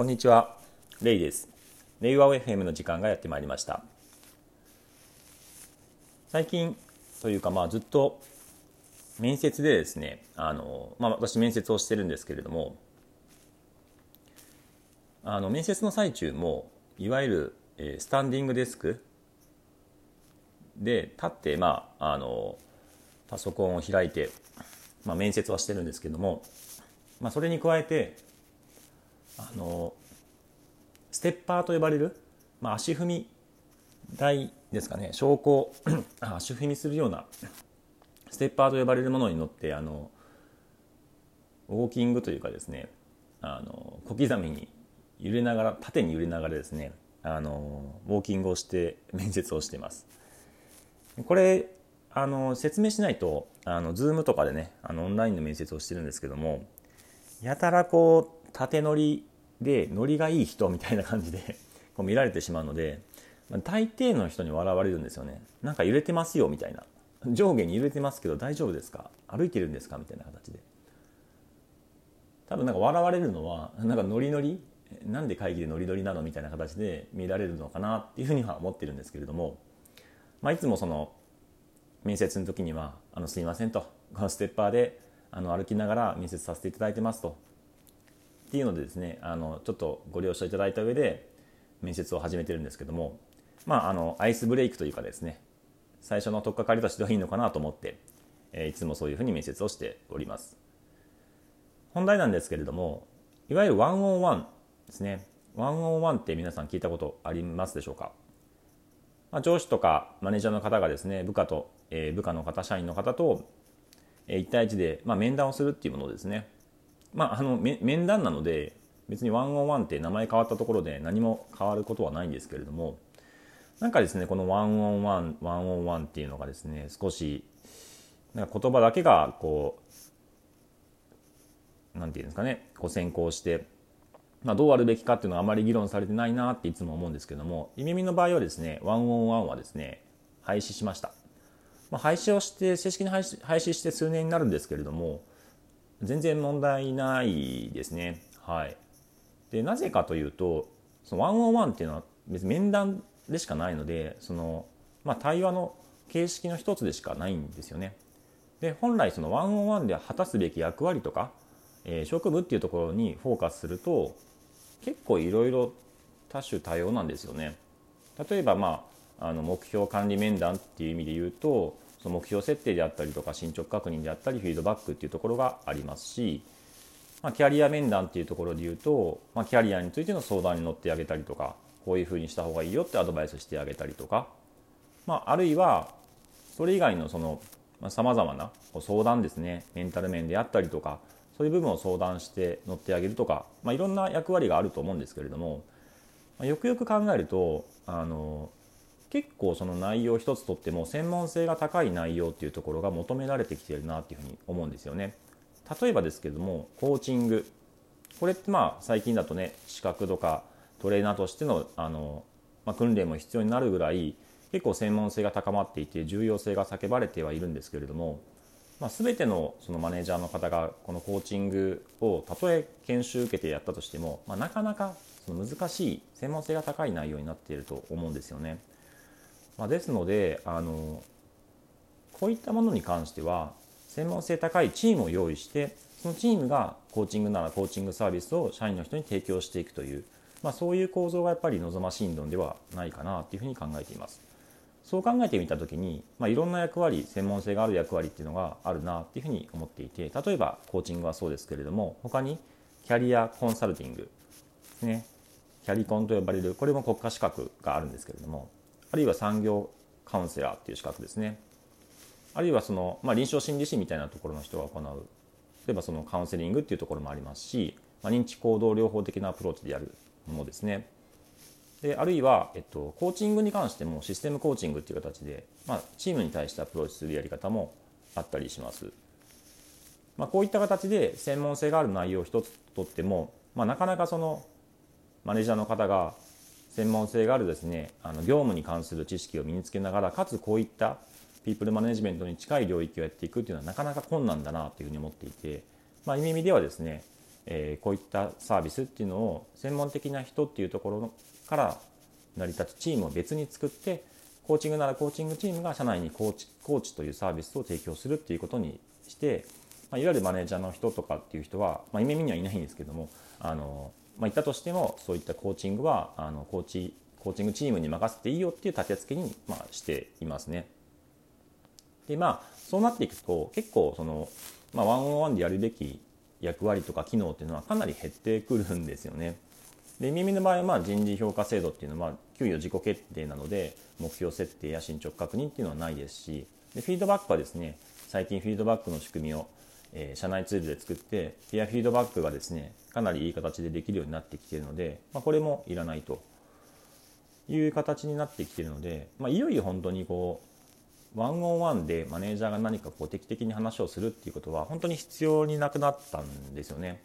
こんにちは、レイです。レイワ FM の時間がやってまいりました。最近というかまあずっと面接でですね、あのまあ私面接をしてるんですけれども、あの面接の最中もいわゆる、えスタンディングデスクで立ってまああのパソコンを開いて、まあ、面接はしてるんですけども、まあ、それに加えてあのステッパーと呼ばれる、まあ、足踏み台ですかね。昇降 足踏みするようなステッパーと呼ばれるものに乗ってあのウォーキングというかですねあの小刻みに揺れながら縦に揺れながらですねあのウォーキングをして面接をしています。これあの説明しないとあの Zoom とかでねあのオンラインの面接をしてるんですけどもやたらこう縦乗りでノリがいい人みたいな感じで こう見られてしまうので、まあ、大抵の人に笑われるんですよね。なんか揺れてますよみたいな。上下に揺れてますけど大丈夫ですか？歩いてるんですかみたいな形で。多分なんか笑われるのはなんかノリノリ？なんで会議でノリノリなのみたいな形で見られるのかなっていうふうには思ってるんですけれども、まあ、いつもその面接の時には「あのすいません」と「このステッパーであの歩きながら面接させていただいてます」と。っていうのでですねあのちょっとご了承いただいた上で面接を始めてるんですけどもまああのアイスブレイクというかですね最初の取っかかりとしてはいいのかなと思って、えいつもそういうふうに面接をしております。本題なんですけれどもいわゆるワンオンワンですね。ワンオンワンって皆さん聞いたことありますでしょうか、まあ、上司とかマネージャーの方がですね部下と、え、部下の方社員の方と、え、1対1で、まあ、面談をするっていうものですね。まあ、あの面談なので別にワンオンワンって名前変わったところで何も変わることはないんですけれどもなんかですねこのワンオンワンワンオンワンっていうのがですね少しなんか言葉だけがこうなんていうんですかねこう先行して、まあ、どうあるべきかっていうのはあまり議論されてないなっていつも思うんですけどもイミミの場合はですねワンオンワンはですね廃止しました、まあ、廃止をして正式に廃止廃止して数年になるんですけれども全然問題ないですね。はい、でなぜかというとそのワンオンワンっていうのは別に面談でしかないのでその、まあ、対話の形式の一つでしかないんですよね。で本来そのワンオンワンで果たすべき役割とか、えー、職務っていうところにフォーカスすると結構いろいろ多種多様なんですよね。例えば、まあ、あの目標管理面談っていう意味で言うとその目標設定であったりとか進捗確認であったりフィードバックっていうところがありますし、まあ、キャリア面談っていうところで言うと、まあ、キャリアについての相談に乗ってあげたりとかこういうふうにした方がいいよってアドバイスしてあげたりとか、まあ、あるいはそれ以外のそのさまざ、まな相談ですねメンタル面であったりとかそういう部分を相談して乗ってあげるとか、まあ、いろんな役割があると思うんですけれども、まあ、よくよく考えるとあの結構その内容一つとっても専門性が高い内容っていうところが求められてきてるなっていうふうに思うんですよね。例えばですけどもコーチングこれってまあ最近だとね資格とかトレーナーとしてのあの、まあ、訓練も必要になるぐらい結構専門性が高まっていて重要性が叫ばれてはいるんですけれども、まあ、全てのそのマネージャーの方がこのコーチングをたとえ研修受けてやったとしても、まあ、なかなかその難しい専門性が高い内容になっていると思うんですよね。まあ、ですのであのこういったものに関しては専門性高いチームを用意してそのチームがコーチングならコーチングサービスを社員の人に提供していくという、まあ、そういう構造がやっぱり望ましいのではないかなというふうに考えています。そう考えてみた時に、まあ、いろんな役割専門性がある役割っていうのがあるなっていうふうに思っていて例えばコーチングはそうですけれども他にキャリアコンサルティングですねキャリコンと呼ばれるこれも国家資格があるんですけれどもあるいは産業カウンセラーっていう資格ですね。あるいはその、まあ、臨床心理士みたいなところの人が行う。例えばそのカウンセリングっていうところもありますし、まあ、認知行動療法的なアプローチでやるものですね。であるいは、えっと、コーチングに関してもシステムコーチングっていう形で、まあ、チームに対してアプローチするやり方もあったりします、まあ、こういった形で専門性がある内容を一つとっても、まあ、なかなかそのマネージャーの方が専門性があるですねあの業務に関する知識を身につけながらかつこういったピープルマネジメントに近い領域をやっていくっていうのはなかなか困難だなというふうに思っていて、まあ、いう意味ではですねえー、こういったサービスっていうのを専門的な人っていうところから成り立つチームを別に作ってコーチングならコーチングチームが社内にコーチコーチというサービスを提供するっていうことにして、まあ、いわゆるマネージャーの人とかっていう人は、まあ、夢見にはいないんですけどもあの、まあ、いたとしてもそういったコーチングはあのコーチコーチングチームに任せていいよっていう立て付けに、まあ、していますね。でまあそうなっていくと結構その、まあ、ワンオンワンでやるべき役割とか機能っていうのはかなり減ってくるんですよね。で耳の場合はまあ人事評価制度っていうのは給与自己決定なので目標設定や進捗確認っていうのはないですしでフィードバックはですね最近フィードバックの仕組みを、え、社内ツールで作ってピアフィードバックがですねかなりいい形でできるようになってきているので、まあ、これもいらないという形になってきているので、まあ、いよいよ本当にこうワンオンワンでマネージャーが何かこう定期的に話をするっていうことは本当に必要になくなったんですよね。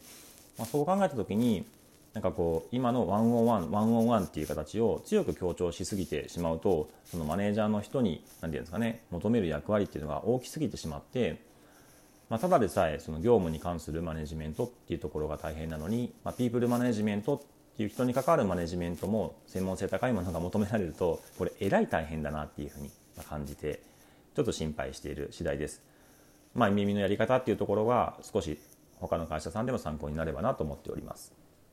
まあ、そう考えた時になんかこう今のワンオンワンワンオンワンっていう形を強く強調しすぎてしまうとそのマネージャーの人に何て言うんですかね求める役割っていうのが大きすぎてしまって、まあ、ただでさえその業務に関するマネジメントっていうところが大変なのに、まあ、ピープルマネジメントっていう人に関わるマネジメントも専門性高いものが求められるとこれえらい大変だなっていうふうに感じてちょっと心配している次第です。まあ、耳のやり方っていうところが少し他の会社さんでも参考になればなと思っております。